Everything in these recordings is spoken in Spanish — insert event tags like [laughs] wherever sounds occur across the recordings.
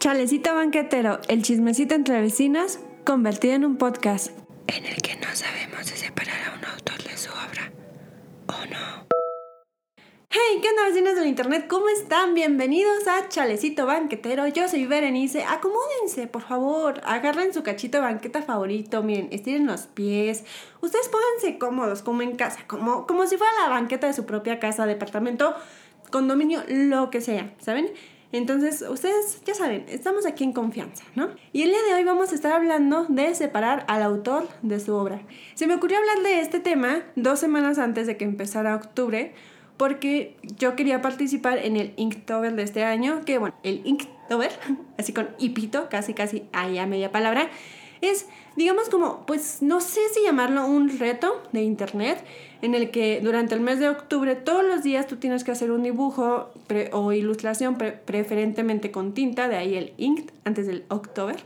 Chalecito banquetero, el chismecito entre vecinas, convertido en un podcast en el que no sabemos si separar a un autor de su obra o no. Hey, ¿qué onda vecinos del internet? ¿Cómo están? Bienvenidos a Chalecito Banquetero. Yo soy Berenice. Acomódense, por favor. Agarren su cachito de banqueta favorito. Miren, estiren los pies. Ustedes pónganse cómodos, como en casa, como, como si fuera la banqueta de su propia casa, departamento, condominio, lo que sea, ¿saben? Entonces, ustedes ya saben, estamos aquí en confianza, ¿no? Y el día de hoy vamos a estar hablando de separar al autor de su obra. Se me ocurrió hablar de este tema dos semanas antes de que empezara octubre, porque yo quería participar en el Inktober de este año, que bueno, el Inktober, [laughs] así con hipito, casi casi ahí a media palabra, es, digamos como, pues no sé si llamarlo un reto de internet, en el que durante el mes de octubre todos los días tú tienes que hacer un dibujo o ilustración preferentemente con tinta, de ahí el ink antes del octubre.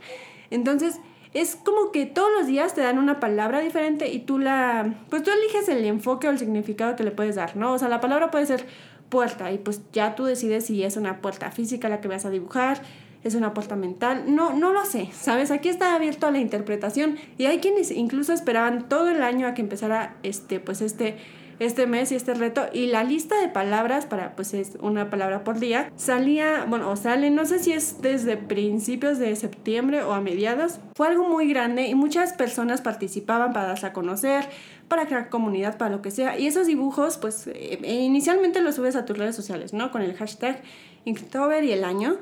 Entonces, es como que todos los días te dan una palabra diferente y tú la, pues tú eliges el enfoque o el significado que le puedes dar, ¿no? O sea, la palabra puede ser puerta y pues ya tú decides si es una puerta física la que vas a dibujar, es una puerta mental, no, no lo sé, ¿sabes? Aquí está abierto a la interpretación y hay quienes incluso esperaban todo el año a que empezara este, pues este, este mes y este reto y la lista de palabras para pues es una palabra por día salía bueno o sale no sé si es desde principios de septiembre o a mediados fue algo muy grande y muchas personas participaban para darse a conocer para crear comunidad para lo que sea y esos dibujos pues eh, inicialmente los subes a tus redes sociales no con el hashtag Inktober y el año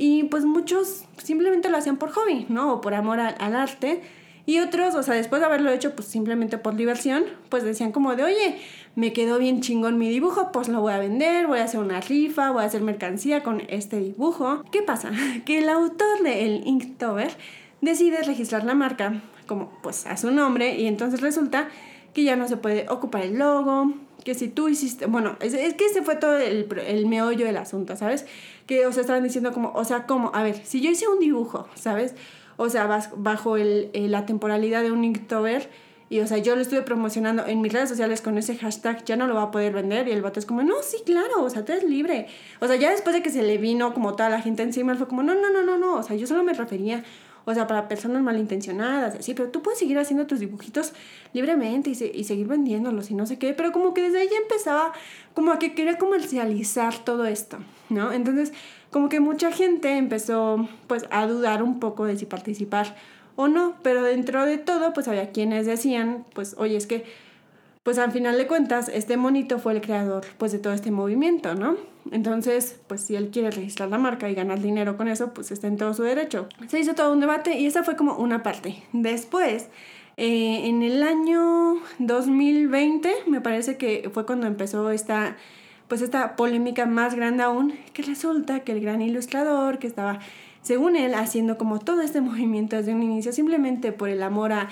y pues muchos simplemente lo hacían por hobby, ¿no? O por amor al, arte. Y otros, o sea, después de haberlo hecho pues simplemente por diversión, pues decían como de, oye, me quedó bien chingón mi dibujo, pues lo voy a vender, voy a hacer una rifa, voy a hacer mercancía con este dibujo. ¿Qué pasa? [laughs] Que el autor del Inktober decide registrar la marca como pues a su nombre y entonces resulta que ya no se puede ocupar el logo, que si tú hiciste, bueno, es, que ese fue todo el, el, meollo del asunto, ¿sabes? Que, o sea, estaban diciendo como, o sea, como, a ver, si yo hice un dibujo, ¿sabes? O sea, bajo el, la temporalidad de un Inktober, y, o sea, yo lo estuve promocionando en mis redes sociales con ese hashtag, ya no lo va a poder vender. Y el vato es como, no, sí, claro, o sea, tú eres libre. O sea, ya después de que se le vino como toda la gente encima, él fue como, no, no, no, no, no. O sea, yo solo me refería o sea, para personas malintencionadas, así, pero tú puedes seguir haciendo tus dibujitos libremente y, y seguir vendiéndolos y no sé qué, pero como que desde ahí ya empezaba como a que quería comercializar todo esto, ¿no? Entonces, como que mucha gente empezó pues a dudar un poco de si participar o no, pero dentro de todo pues había quienes decían, pues, oye, es que pues al final de cuentas, este monito fue el creador pues de todo este movimiento, ¿no? Entonces, pues si él quiere registrar la marca y ganar dinero con eso, pues está en todo su derecho. Se hizo todo un debate y esa fue como una parte. Después, eh, en el año 2020, me parece que fue cuando empezó esta pues esta polémica más grande aún, que resulta que el gran ilustrador que estaba, según él, haciendo como todo este [laughs] movimiento desde un inicio, simplemente por el amor a,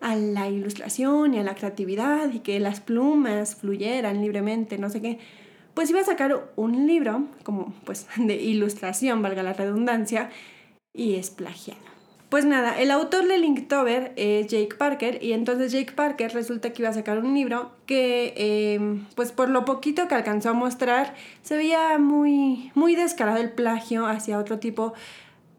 a la ilustración y a la creatividad y que las plumas fluyeran libremente, no sé qué, pues iba a sacar un libro como pues [laughs] de ilustración, valga la redundancia, y es plagiado. Pues nada, el autor de Linktober es Jake Parker y entonces Jake Parker resulta que iba a sacar un libro que em, pues por lo poquito que alcanzó a mostrar se veía muy, muy descarado el plagio hacia otro tipo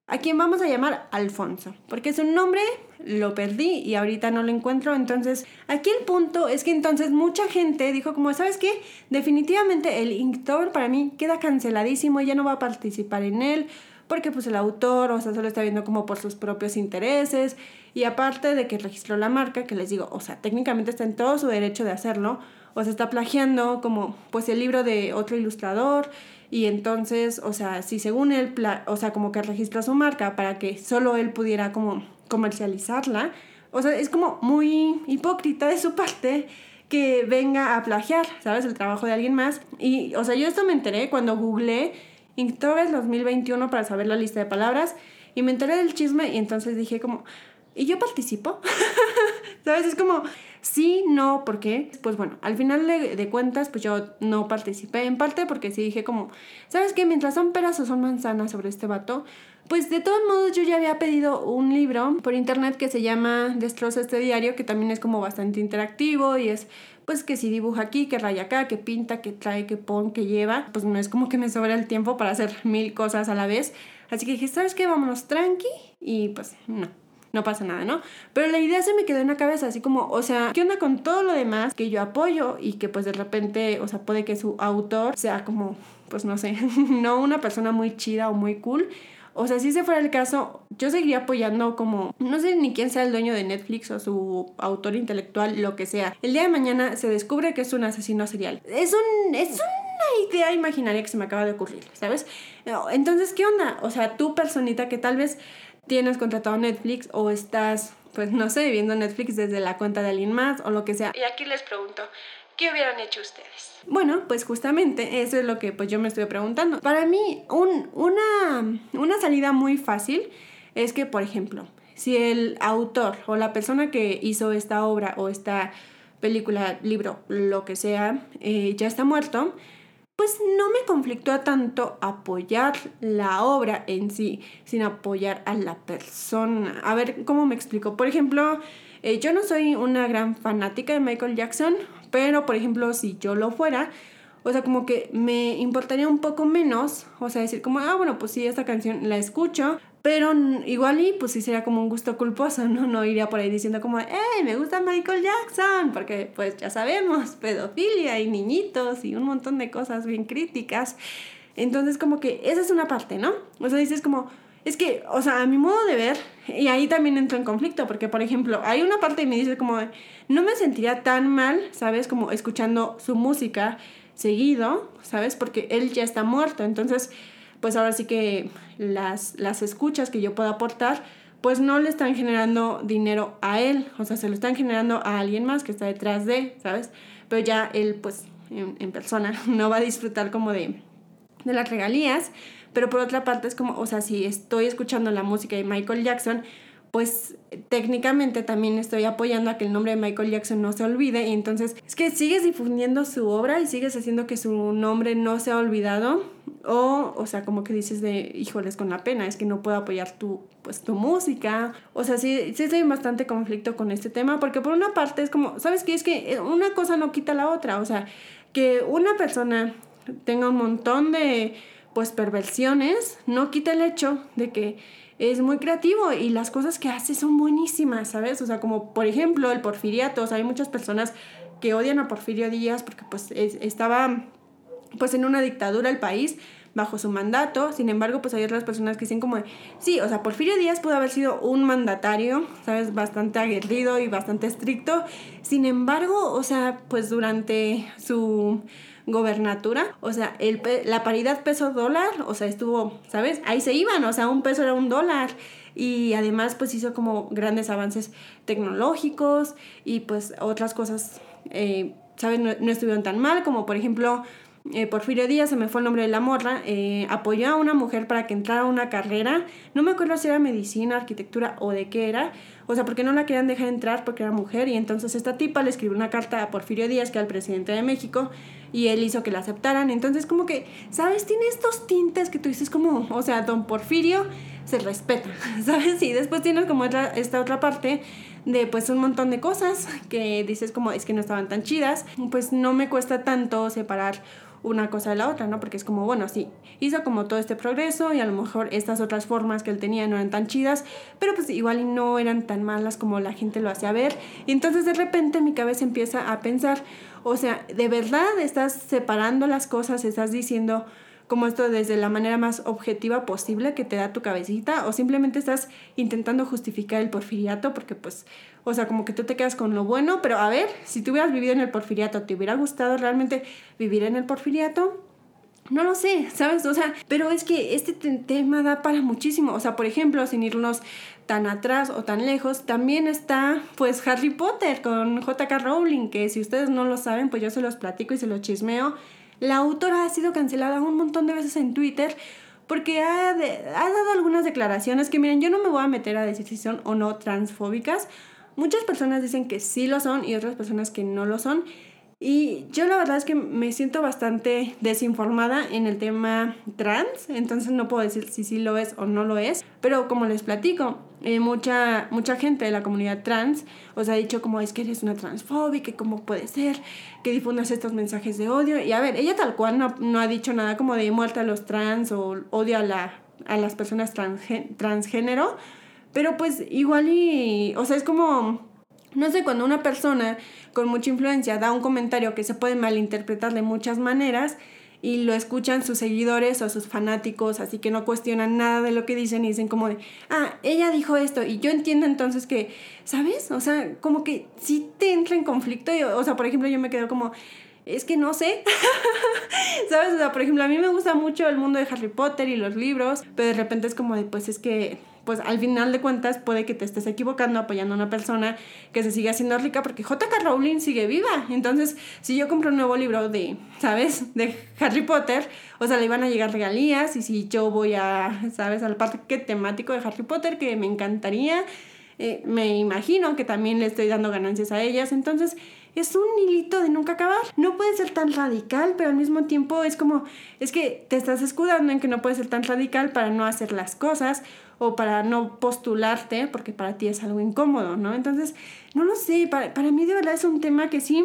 a quien vamos a llamar Alfonso, porque su nombre lo perdí y ahorita no lo encuentro. Entonces, aquí el punto es que entonces mucha gente dijo como, ¿sabes qué? Definitivamente el Inktober para mí queda canceladísimo, ya no va a participar en él, porque pues el autor, o sea, solo está viendo como por sus propios intereses, y aparte de que registró la marca, que les digo, o sea, técnicamente está en todo su derecho de hacerlo, o sea, está plagiando como pues el libro de otro ilustrador, y entonces, o sea, si según él, o sea, como que registró su marca para que solo él pudiera como comercializarla, o sea, es como muy hipócrita de su parte que venga a plagiar, ¿sabes? El trabajo de alguien más. Y, o sea, yo esto me enteré cuando googleé Inktober 2021 para saber la lista de palabras y me enteré del chisme y entonces dije como, ¿y yo participo? [laughs] ¿Sabes? Es como, sí, no, ¿por qué? Pues bueno, al final de, cuentas, pues yo no participé, en parte porque sí dije como, ¿sabes qué? Mientras son peras o son manzanas sobre este vato, pues de todos modos yo ya había pedido un libro por internet que se llama Destroza este diario, que también es como bastante interactivo y es pues que si dibuja aquí, que raya acá, que pinta, que trae, que pone, que lleva, pues no es como que me sobra el tiempo para hacer mil cosas a la vez. Así que dije, ¿sabes qué? Vámonos tranqui y pues no no pasa nada, ¿no? Pero la idea se me quedó en la cabeza, así como, o sea, ¿qué onda con todo lo demás que yo apoyo y que pues de repente, o sea, puede que su autor sea como, pues no sé, [laughs] no una persona muy chida o muy cool? O sea, si ese fuera el caso, yo seguiría apoyando como, no sé ni quién sea el dueño de Netflix o su autor intelectual, lo que sea. El día de mañana se descubre que es un asesino serial. Es un, es una idea imaginaria que se me acaba de ocurrir, ¿sabes? Entonces, ¿qué onda? O sea, tú personita que tal vez tienes contratado Netflix o estás, pues no sé, viendo Netflix desde la cuenta de alguien más o lo que sea. Y aquí les pregunto, ¿qué hubieran hecho ustedes? Bueno, pues justamente eso es lo que pues yo me estoy preguntando. Para mí, un, una, una salida muy fácil es que, por ejemplo, si el autor o la persona que hizo esta obra o esta película, libro, lo que sea, eh, ya está muerto, pues no me conflictó tanto apoyar la obra en sí, sin apoyar a la persona. A ver, ¿cómo me explico? Por ejemplo, eh, yo no soy una gran fanática de Michael Jackson, pero por ejemplo, si yo lo fuera, o sea, como que me importaría un poco menos, o sea, decir como, ah, bueno, pues sí, esta canción la escucho, pero igual y pues sí sería como un gusto culposo, ¿no? No iría por ahí diciendo como, ¡eh, me gusta Michael Jackson! Porque pues ya sabemos, pedofilia y niñitos y un montón de cosas bien críticas. Entonces como que esa es una parte, ¿no? O sea, dices como, es que, o sea, a mi modo de ver, y ahí también entro en conflicto, porque por ejemplo, hay una parte y me dice como, no me sentiría tan mal, ¿sabes? Como escuchando su música seguido, ¿sabes? Porque él ya está muerto, entonces pues ahora sí que las, las escuchas que yo puedo aportar, pues no le están generando dinero a él, o sea, se lo están generando a alguien más que está detrás de, ¿sabes? Pero ya él, pues, en, persona, [laughs] no va a disfrutar como de, de las regalías, pero por otra parte es como, o sea, si estoy escuchando la música de Michael Jackson, pues técnicamente también estoy apoyando a que el nombre de Michael Jackson no se olvide y entonces es que sigues difundiendo su obra y sigues haciendo que su nombre no sea olvidado o o sea como que dices de híjoles con la pena es que no puedo apoyar tu pues tu música. O sea sí sí en bastante conflicto con este tema porque por una parte es como sabes qué es que una cosa no quita la otra. O sea que una persona tenga un montón de pues perversiones no quita el hecho de que es muy creativo y las cosas que hace son buenísimas, ¿sabes? O sea, como por ejemplo el porfiriato, o sea, hay muchas personas que odian a Porfirio Díaz porque pues estaba pues en una dictadura el país bajo su mandato, sin embargo pues hay otras personas que dicen como, sí, o sea, Porfirio Díaz pudo haber sido un mandatario, ¿sabes? Bastante aguerrido y bastante estricto, sin embargo, o sea, pues durante su gobernatura, o sea, el, la paridad peso-dólar, o sea, estuvo, ¿sabes? Ahí se iban, o sea, un peso era un dólar y además pues hizo como grandes avances tecnológicos y pues otras cosas, eh, ¿sabes? No, no, estuvieron tan mal como por ejemplo eh, Porfirio Díaz, se me fue el nombre de la morra, eh, apoyó a una mujer para que entrara a una carrera, no me acuerdo si era medicina, arquitectura o de qué era, o sea, porque no la querían dejar entrar porque era mujer. Y entonces esta tipa le escribió una carta a Porfirio Díaz, que era el presidente de México, y él hizo que la aceptaran, entonces como que, ¿sabes? Tiene estos tintes que tú dices como, o sea, don Porfirio se respeta, [laughs] ¿sabes? Y después tienes como esta otra parte de pues un montón de cosas que dices como es que no estaban tan chidas, pues no me cuesta tanto separar una cosa de la otra, ¿no? Porque es como, bueno, sí, hizo como todo este progreso y a lo mejor estas otras formas que él tenía no eran tan chidas, pero pues igual no eran tan malas como la gente lo hacía ver. Y entonces de repente mi cabeza empieza a pensar, o sea, ¿de verdad estás separando las cosas? ¿Estás diciendo como esto desde la manera más objetiva posible que te da tu cabecita? ¿O simplemente estás intentando justificar el porfiriato porque pues o sea, como que tú te quedas con lo bueno, pero a ver, si tú hubieras vivido en el porfiriato, ¿te hubiera gustado realmente vivir en el porfiriato? No lo sé, ¿sabes? O sea, pero es que este tema da para muchísimo. O sea, por ejemplo, sin irnos tan atrás o tan lejos, también está pues Harry Potter con JK Rowling, que si ustedes no lo saben, pues yo se los platico y se los chismeo. La autora ha sido cancelada un montón de veces en Twitter porque ha, dado algunas declaraciones que, miren, yo no me voy a meter a decir si son o no transfóbicas, Muchas personas dicen que sí lo son y otras personas que no lo son. Y yo la verdad es que me siento bastante desinformada en el tema trans, entonces no puedo decir si sí lo es o no lo es, pero como les platico, eh, mucha, mucha gente de la comunidad trans os ha dicho como es que eres una transfóbica, cómo puede ser que difundas estos mensajes de odio. Y a ver, ella tal cual no, no ha dicho nada como de muerte a los trans o odio a la a las personas transgénero, pero pues igual y, o sea, es como, no sé, cuando una persona con mucha influencia da un comentario que se puede malinterpretar de muchas maneras, y lo escuchan sus seguidores o sus fanáticos, así que no cuestionan nada de lo que dicen y dicen como de, ah, ella dijo esto y yo entiendo entonces que, ¿sabes? O sea, como que sí te entra en conflicto, y, o sea, por ejemplo, yo me quedo como, es que no sé, [laughs] ¿sabes? O sea, por ejemplo, a mí me gusta mucho el mundo de Harry Potter y los libros, pero de repente es como de, pues es que pues al final de cuentas puede que te estés equivocando apoyando a una persona que se sigue haciendo rica porque JK Rowling sigue viva. Entonces, si yo compro un nuevo libro de, ¿sabes? De Harry Potter, o sea, le iban a llegar regalías y si yo voy a, ¿sabes? Al parque temático de Harry Potter que me encantaría, eh, me imagino que también le estoy dando ganancias a ellas. Entonces, es un hilito de nunca acabar. No puede ser tan radical, pero al mismo tiempo es como, es que te estás escudando en que no puede ser tan radical para no hacer las cosas o para no postularte, porque para ti es algo incómodo, ¿no? Entonces, no lo sé, para, para mí de verdad es un tema que sí,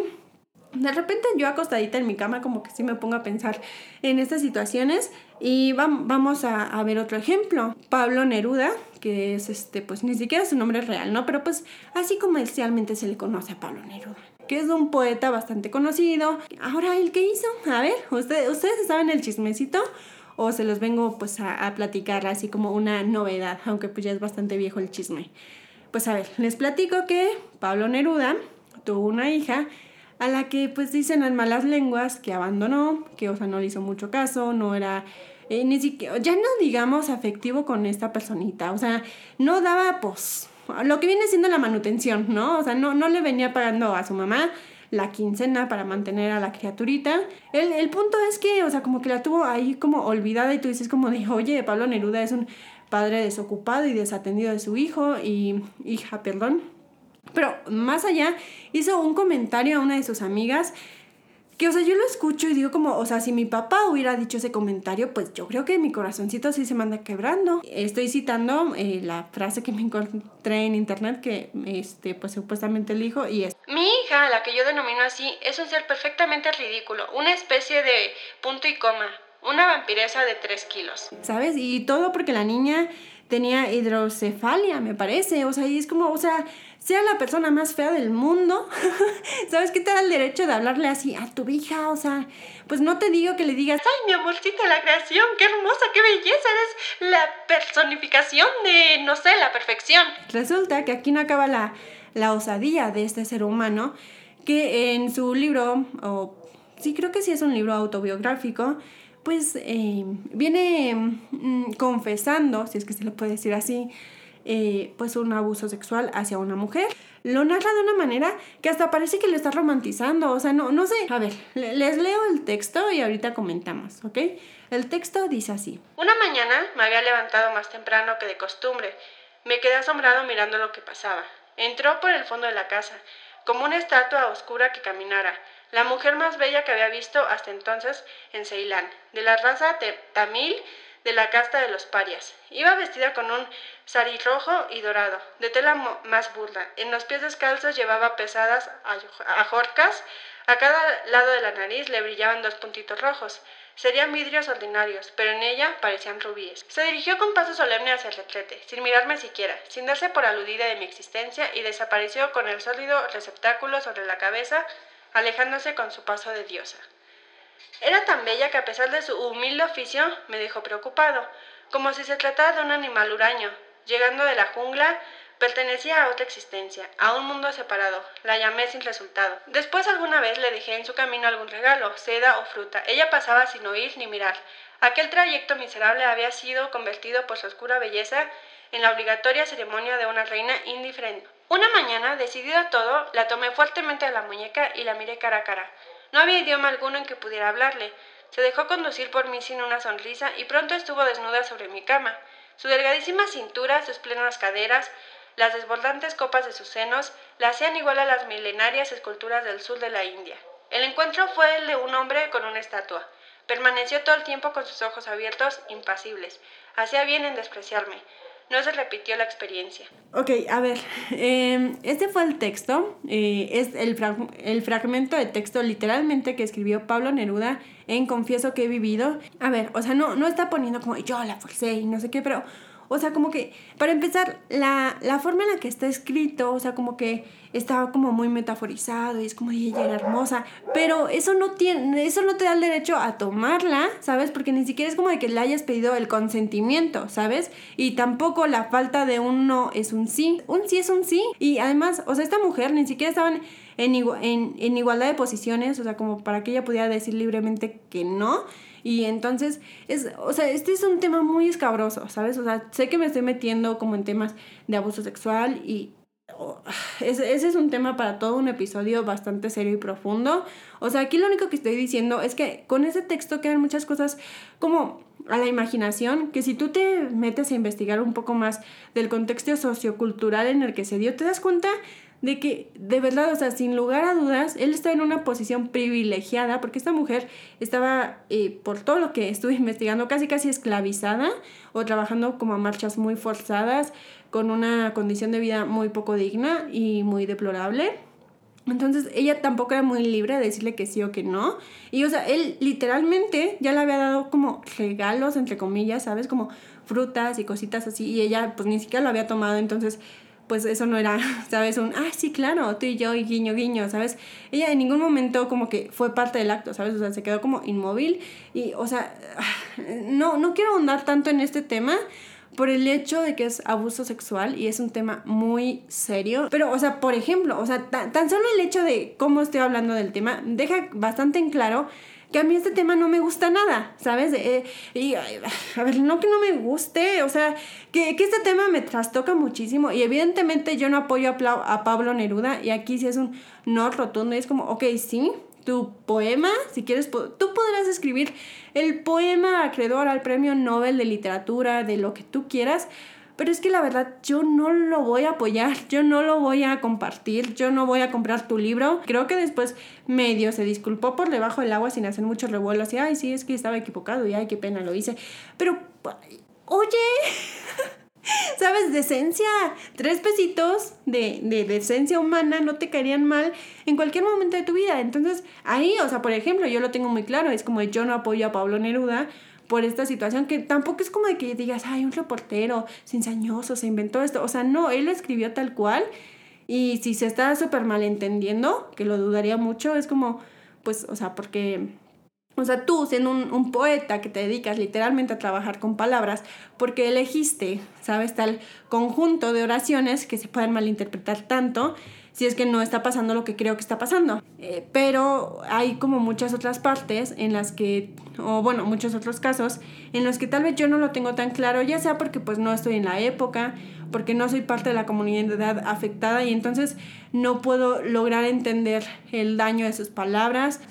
de repente yo acostadita en mi cama como que sí me pongo a pensar en estas situaciones y vamos a, a, ver otro ejemplo. Pablo Neruda, que es este, pues ni siquiera su nombre real, ¿no? Pero pues así comercialmente se le conoce a Pablo Neruda que es un poeta bastante conocido. Ahora, ¿el qué hizo? A ver, ¿ustedes, ¿ustedes saben el chismecito? o se los vengo pues a, a, platicar así como una novedad, aunque pues ya es bastante viejo el chisme. Pues a ver, les platico que Pablo Neruda tuvo una hija a la que pues dicen en malas lenguas que abandonó, que o sea no le hizo mucho caso, no era eh, ni siquiera, ya no digamos afectivo con esta personita, o sea, no daba pues lo que viene siendo la manutención, ¿no? O sea, no, no le venía pagando a su mamá la quincena para mantener a la criaturita. El, el punto es que, o sea, como que la tuvo ahí como olvidada y tú dices como de, oye, Pablo Neruda es un padre desocupado y desatendido de su hijo y hija, perdón. Pero más allá, hizo un comentario a una de sus amigas que, o sea, yo lo escucho y digo como, o sea, si mi papá hubiera dicho ese comentario, pues yo creo que mi corazoncito sí se manda quebrando. Estoy citando eh, la frase que me encontré en internet que, este, pues supuestamente el dijo y es... Mi hija, la que yo denomino así, es un ser perfectamente ridículo, una especie de punto y coma, una vampiresa de 3 kilos. ¿Sabes? Y todo porque la niña tenía hidrocefalia, me parece. O sea, y es como, o sea, sea la persona más fea del mundo, [laughs] ¿sabes qué te da el derecho de hablarle así a tu hija? O sea, pues no te digo que le digas, ay, mi amorcito, la creación, qué hermosa, qué belleza, eres la personificación de, no sé, la perfección. Resulta que aquí no acaba la, la osadía de este ser humano, que en su libro, o sí creo que sí es un libro autobiográfico, pues eh, viene mm, confesando, si es que se le puede decir así, eh, pues un abuso sexual hacia una mujer. Lo narra de una manera que hasta parece que lo está romantizando, o sea, no, no sé. A ver, les leo el texto y ahorita comentamos, ¿ok? El texto dice así. Una mañana me había levantado más temprano que de costumbre. Me quedé asombrado mirando lo que pasaba. Entró por el fondo de la casa, como una estatua oscura que caminara la mujer más bella que había visto hasta entonces en Ceilán, de la raza tamil de la casta de los parias. Iba vestida con un sari rojo y dorado, de tela más burda. En los pies descalzos llevaba pesadas ajorcas. A cada lado de la nariz le brillaban dos puntitos rojos. Serían vidrios ordinarios, pero en ella parecían rubíes. Se dirigió con paso solemne hacia el retrete, sin mirarme siquiera, sin darse por aludida de mi existencia, y desapareció con el sólido receptáculo sobre la cabeza alejándose con su paso de diosa. Era tan bella que a pesar de su humilde oficio me dejó preocupado, como si se tratara de un animal huraño. Llegando de la jungla, pertenecía a otra existencia, a un mundo separado. La llamé sin resultado. Después alguna vez le dejé en su camino algún regalo, seda o fruta. Ella pasaba sin oír ni mirar. Aquel trayecto miserable había sido convertido por su oscura belleza en la obligatoria ceremonia de una reina indiferente. Una mañana, decidido a todo, la tomé fuertemente a la muñeca y la miré cara a cara. No había idioma alguno en que pudiera hablarle. Se dejó conducir por mí sin una sonrisa y pronto estuvo desnuda sobre mi cama. Su delgadísima cintura, sus plenas caderas, las desbordantes copas de sus senos, la hacían igual a las milenarias esculturas del sur de la India. El encuentro fue el de un hombre con una estatua. Permaneció todo el tiempo con sus ojos abiertos, impasibles. Hacía bien en despreciarme. No se repitió la experiencia. Ok, a ver, em, este fue el texto, eh, es el, el fragmento de texto literalmente que escribió Pablo Neruda en Confieso que he vivido. A ver, o sea, no, no está poniendo como yo la forcé y no sé qué, pero o sea, como que, para empezar, la, la forma en la que está escrito, o sea, como que estaba como muy metaforizado y es como ella era hermosa, pero eso no tiene, eso no te da el derecho a tomarla, ¿sabes? Porque ni siquiera es como de que le hayas pedido el consentimiento, ¿sabes? Y tampoco la falta de un no es un sí, un sí es un sí. Y además, o sea, esta mujer ni siquiera estaban en, en, en igualdad de posiciones, o sea, como para que ella pudiera decir libremente que no. Y entonces, es, o sea, este es un tema muy escabroso, ¿sabes? O sea, sé que me estoy metiendo como en temas de abuso sexual y oh, ese, ese, es un tema para todo un episodio bastante serio y profundo. O sea, aquí lo único que estoy diciendo es que con ese texto quedan muchas cosas como a la imaginación, que si tú te metes a investigar un poco más del contexto sociocultural en el que se dio, te das cuenta de que de verdad, o sea, sin lugar a dudas, él estaba en una posición privilegiada porque esta mujer estaba, eh, por todo lo que estuve [laughs] investigando, casi casi esclavizada o trabajando como a marchas muy forzadas, con una condición de vida muy poco digna y muy deplorable. Entonces ella tampoco era muy libre de decirle que sí o que no. Y o sea, él literalmente ya le había dado como regalos, entre comillas, ¿sabes? Como frutas y cositas así. Y ella pues ni siquiera lo había tomado. Entonces pues eso no era, [laughs] ¿sabes? Un, ah, sí, claro, tú y yo y guiño, guiño, ¿sabes? Ella en ningún momento como que fue parte del acto, ¿sabes? O sea, se quedó como inmóvil y, o sea, [sighs] no, no quiero ahondar tanto en este tema por el hecho de que es abuso sexual y es un tema muy serio. Pero, o sea, por ejemplo, o sea, tan solo el hecho de cómo estoy hablando del tema deja bastante en claro que a mí este tema no me gusta nada, ¿sabes? Eh, y a ver, no que no me guste, o sea, que, que, este tema me trastoca muchísimo y evidentemente yo no apoyo a, a Pablo Neruda y aquí sí es un no rotundo y es como, ok, sí, tu poema, si quieres, tú podrás escribir el poema acreedor al premio Nobel de literatura, de lo que tú quieras, pero es que la verdad yo no lo voy a apoyar, [laughs] yo no lo voy a compartir, yo no voy a comprar tu libro. Creo que después medio se disculpó por debajo del agua sin hacer mucho revuelo, así, ay, sí, es que estaba equivocado y ay, qué pena lo hice. Pero, oye, [laughs] ¿sabes? Decencia, tres pesitos de, de decencia humana no te caerían mal en cualquier momento de tu vida. Entonces, ahí, o sea, por ejemplo, yo lo tengo muy claro, es como yo no apoyo a Pablo Neruda por esta situación, que tampoco es como de que digas, ay, un reportero cizañoso se inventó esto. O sea, no, él escribió tal cual. Y si se está súper malentendiendo, que lo dudaría mucho, es como, pues, o sea, porque, o sea, tú siendo un, un, poeta que te dedicas literalmente a trabajar con palabras, porque elegiste, ¿sabes? Tal conjunto de oraciones que se pueden malinterpretar tanto si es que no está pasando lo que creo que está pasando. Eh, pero hay como muchas otras partes en las que, o bueno, muchos otros casos en los que tal vez yo no lo tengo tan claro, ya sea porque pues no estoy en la época, porque no soy parte de la comunidad afectada y entonces no puedo lograr entender el daño de sus palabras.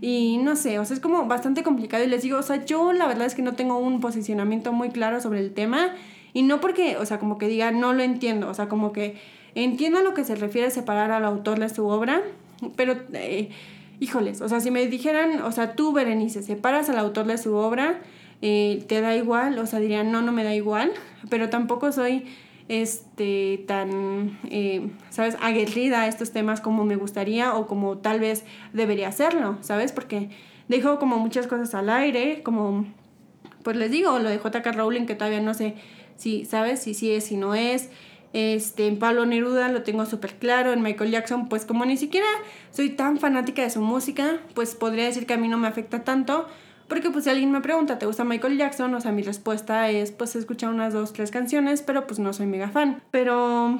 Y no sé, o sea, es como bastante complicado y les digo, o sea, yo la verdad es que no tengo un posicionamiento muy claro sobre el tema y no porque, o sea, como que diga, no lo entiendo, o sea, como que Entiendo a lo que se refiere a separar al autor de su obra, pero, eh, híjoles, o sea, si me dijeran, o sea, tú, Berenice, separas al autor de su obra, eh, te da igual, o sea, dirían, no, no me da igual, pero tampoco soy este tan eh, sabes aguerrida a estos temas como me gustaría o como tal vez debería hacerlo sabes porque dejo como muchas cosas al aire como pues les digo lo de JK Rowling que todavía no sé si sabes si sí es si no es este, en Pablo Neruda lo tengo súper claro, en Michael Jackson, pues como ni siquiera soy tan fanática de su música, pues podría decir que a mí no me afecta tanto, porque pues si alguien me pregunta, ¿te gusta Michael Jackson? O sea, mi respuesta es, pues he escuchado unas dos, tres canciones, pero pues no soy mega fan. Pero,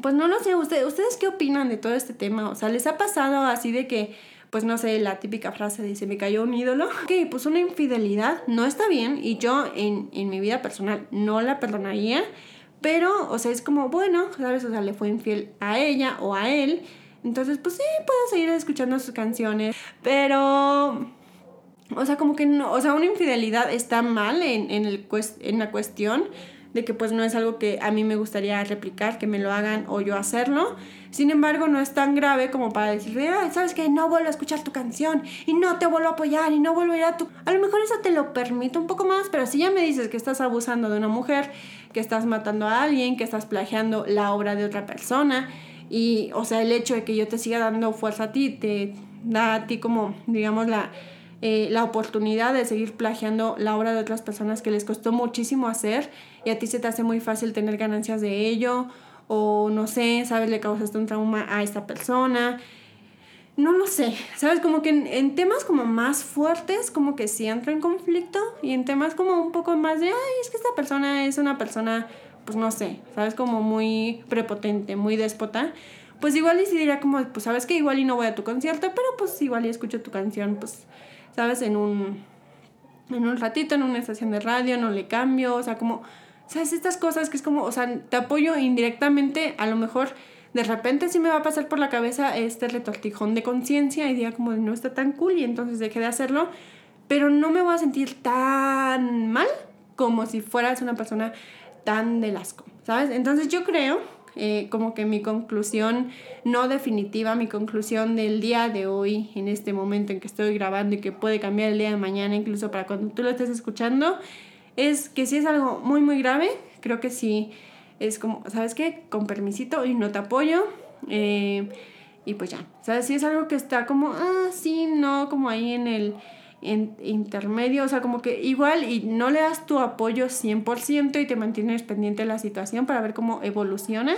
pues no lo sé, ¿ustedes, ¿ustedes qué opinan de todo este tema? O sea, ¿les ha pasado así de que pues no sé, la típica frase de se me cayó un ídolo. [laughs] Ok, pues una infidelidad no está bien y yo en, en mi vida personal no la perdonaría. Pero, o sea, es como, bueno, ¿sabes? O sea, le fue infiel a ella o a él. Entonces, pues sí, puedo seguir escuchando sus canciones. Pero, o sea, como que no, o sea, una infidelidad está mal en, en, el, en la cuestión. de que pues no es algo que a mí me gustaría replicar, que me lo hagan o yo hacerlo. Sin embargo, no es tan grave como para decir, ¿sabes qué? No vuelvo a escuchar tu canción y no te vuelvo a apoyar y no vuelvo a ir a tu... A lo mejor eso te lo permite un poco más, pero si ya me dices que estás abusando de una mujer, que estás matando a alguien, que estás plagiando la obra de otra persona, y, o sea, el hecho de que yo te siga dando fuerza a ti, te da a ti como, digamos, la eh, la oportunidad de seguir plagiando la obra de otras personas que les costó muchísimo hacer y a ti se te hace muy fácil tener ganancias de ello o no sé, sabes, le causaste un trauma a esta persona. No lo sé, sabes, como que en, temas como más fuertes, como que sí entro en conflicto y en temas como un poco más de, ay, es que esta persona es una persona, pues no sé, sabes, como muy prepotente, muy déspota. Pues igual y si como, pues sabes que igual y no voy a tu concierto, pero pues igual y escucho tu canción, pues ¿sabes? En un, en un ratito, en una estación de radio, no le cambio, o sea, como, ¿sabes? Estas cosas que es como, o sea, te apoyo indirectamente, a lo mejor de repente sí me va a pasar por la cabeza este retortijón de conciencia y diga como no está tan cool y entonces dejé de hacerlo, pero no me voy a sentir tan mal como si fueras una persona tan de asco, ¿sabes? Entonces yo creo eh, como que mi conclusión no definitiva, mi conclusión del día de hoy, en este momento en que estoy grabando y que puede cambiar el día de mañana, incluso para cuando tú lo estés escuchando, es que si es algo muy, muy grave, creo que sí es como, ¿sabes qué? Con permisito y no te apoyo. Eh, y pues ya, ¿sabes? Si es algo que está como, ah, sí, no, como ahí en el en intermedio, o sea, como que igual y no le das tu apoyo 100% y te mantienes pendiente de la situación para ver cómo evoluciona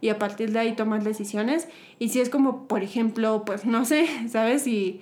y a partir de ahí tomas decisiones. Y si es como, por ejemplo, pues no sé, [laughs] ¿sabes? Si,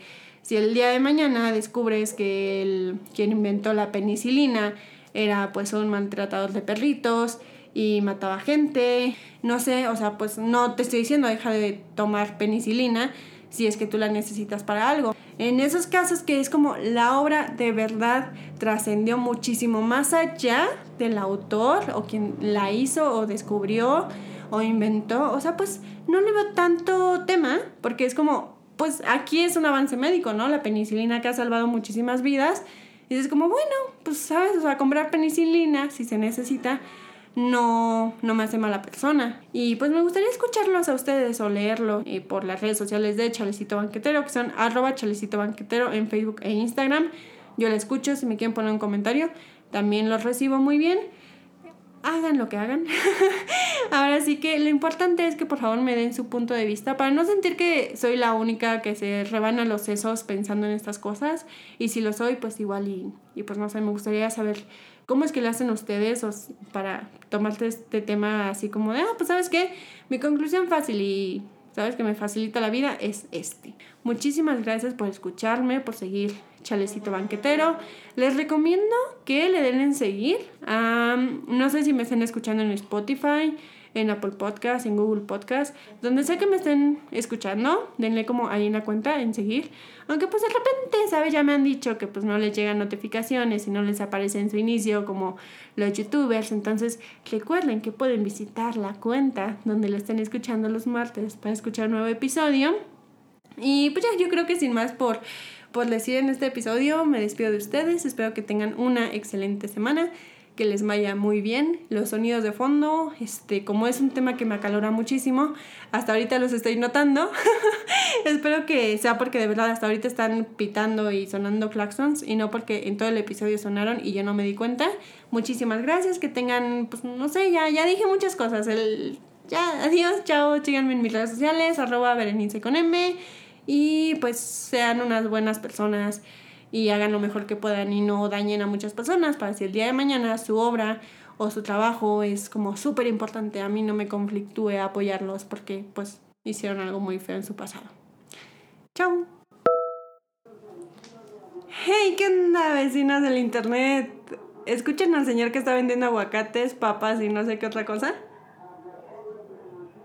si el día de mañana descubres que el, quien inventó la penicilina era pues un maltratador de perritos y mataba gente, no sé, o sea, pues no te estoy diciendo deja de tomar penicilina si es que tú la necesitas para algo. En esos casos que es como la obra de verdad trascendió muchísimo más allá del autor o quien la hizo o descubrió o inventó, o sea, pues no le veo tanto tema porque es como, pues aquí es un avance médico, ¿no? La penicilina que ha salvado muchísimas vidas. Y es como, bueno, pues sabes, o sea, comprar penicilina si se necesita no, no me hace mala persona. Y pues me gustaría escucharlos a ustedes o leerlo eh, por las redes sociales de Chalecito Banquetero, que son arroba Chalecito Banquetero en Facebook e Instagram. Yo la escucho, si me quieren poner un comentario, también los recibo muy bien. Hagan lo que hagan. [laughs] Ahora sí que lo importante es que por favor me den su punto de vista para no sentir que soy la única que se rebana los sesos pensando en estas cosas. Y si lo soy, pues igual y, y pues no sé, me gustaría saber ¿Cómo es que le hacen ustedes para tomarte este tema así como de, ah, pues sabes qué, mi conclusión fácil y sabes que me facilita la vida es este. Muchísimas gracias por escucharme, por seguir Chalecito Banquetero. Les recomiendo que le den en seguir. no sé si me estén escuchando en Spotify en Apple Podcast, en Google Podcast, donde sé que me estén escuchando, denle como ahí una cuenta en seguir. Aunque pues de repente, ¿sabes? Ya me han dicho que pues no les llegan notificaciones y no les aparece en su inicio como los youtubers. Entonces recuerden que pueden visitar la cuenta donde lo estén escuchando los martes para escuchar un nuevo episodio. Y pues ya, yo creo que sin más por, por decir en este episodio, me despido de ustedes. Espero que tengan una excelente semana que les vaya muy bien. Los sonidos de fondo, este, como es un tema que me acalora muchísimo, hasta ahorita los estoy notando. [laughs] Espero que sea porque de verdad hasta ahorita están pitando y sonando claxons y no porque en todo el episodio sonaron y yo no me di cuenta. Muchísimas gracias, que tengan, pues no sé, ya, ya dije muchas cosas. El, ya, adiós, chao, síganme en mis redes sociales, arroba Berenice con M y pues sean unas buenas personas y hagan lo mejor que puedan y no dañen a muchas personas para si el día de mañana su obra o su trabajo es como súper importante, a mí no me conflictúe apoyarlos porque pues hicieron algo muy feo en su pasado. Chao. Hey, ¿qué onda vecinas del internet? ¿Escuchan al señor que está vendiendo aguacates, papas y no sé qué otra cosa?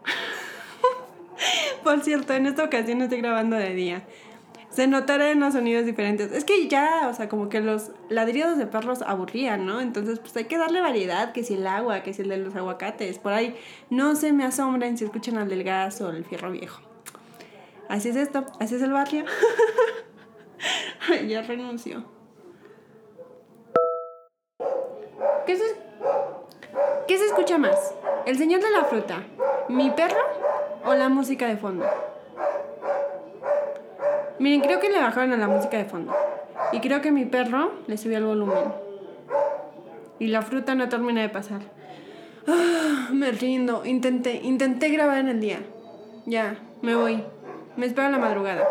[laughs] Por cierto, en esta ocasión estoy grabando de día se notarán los sonidos diferentes. Es que ya, o sea, como que los ladridos de perros aburrían, ¿no? Entonces, pues hay que darle variedad, que si el agua, que si el de los aguacates, por ahí. No se me asombren si escuchan al del gas o el fierro viejo. Así es esto, así es el barrio. [laughs] ya renunció. ¿Qué es escucha más? ¿El señor de la fruta? ¿Mi perro? ¿O la música de fondo? Miren, creo que le bajaron a la música de fondo. Y creo que mi perro le subió el volumen. Y la fruta no termina de pasar. Ah, me rindo. Intenté, intenté grabar en el día. Ya, me voy. Me espero la madrugada.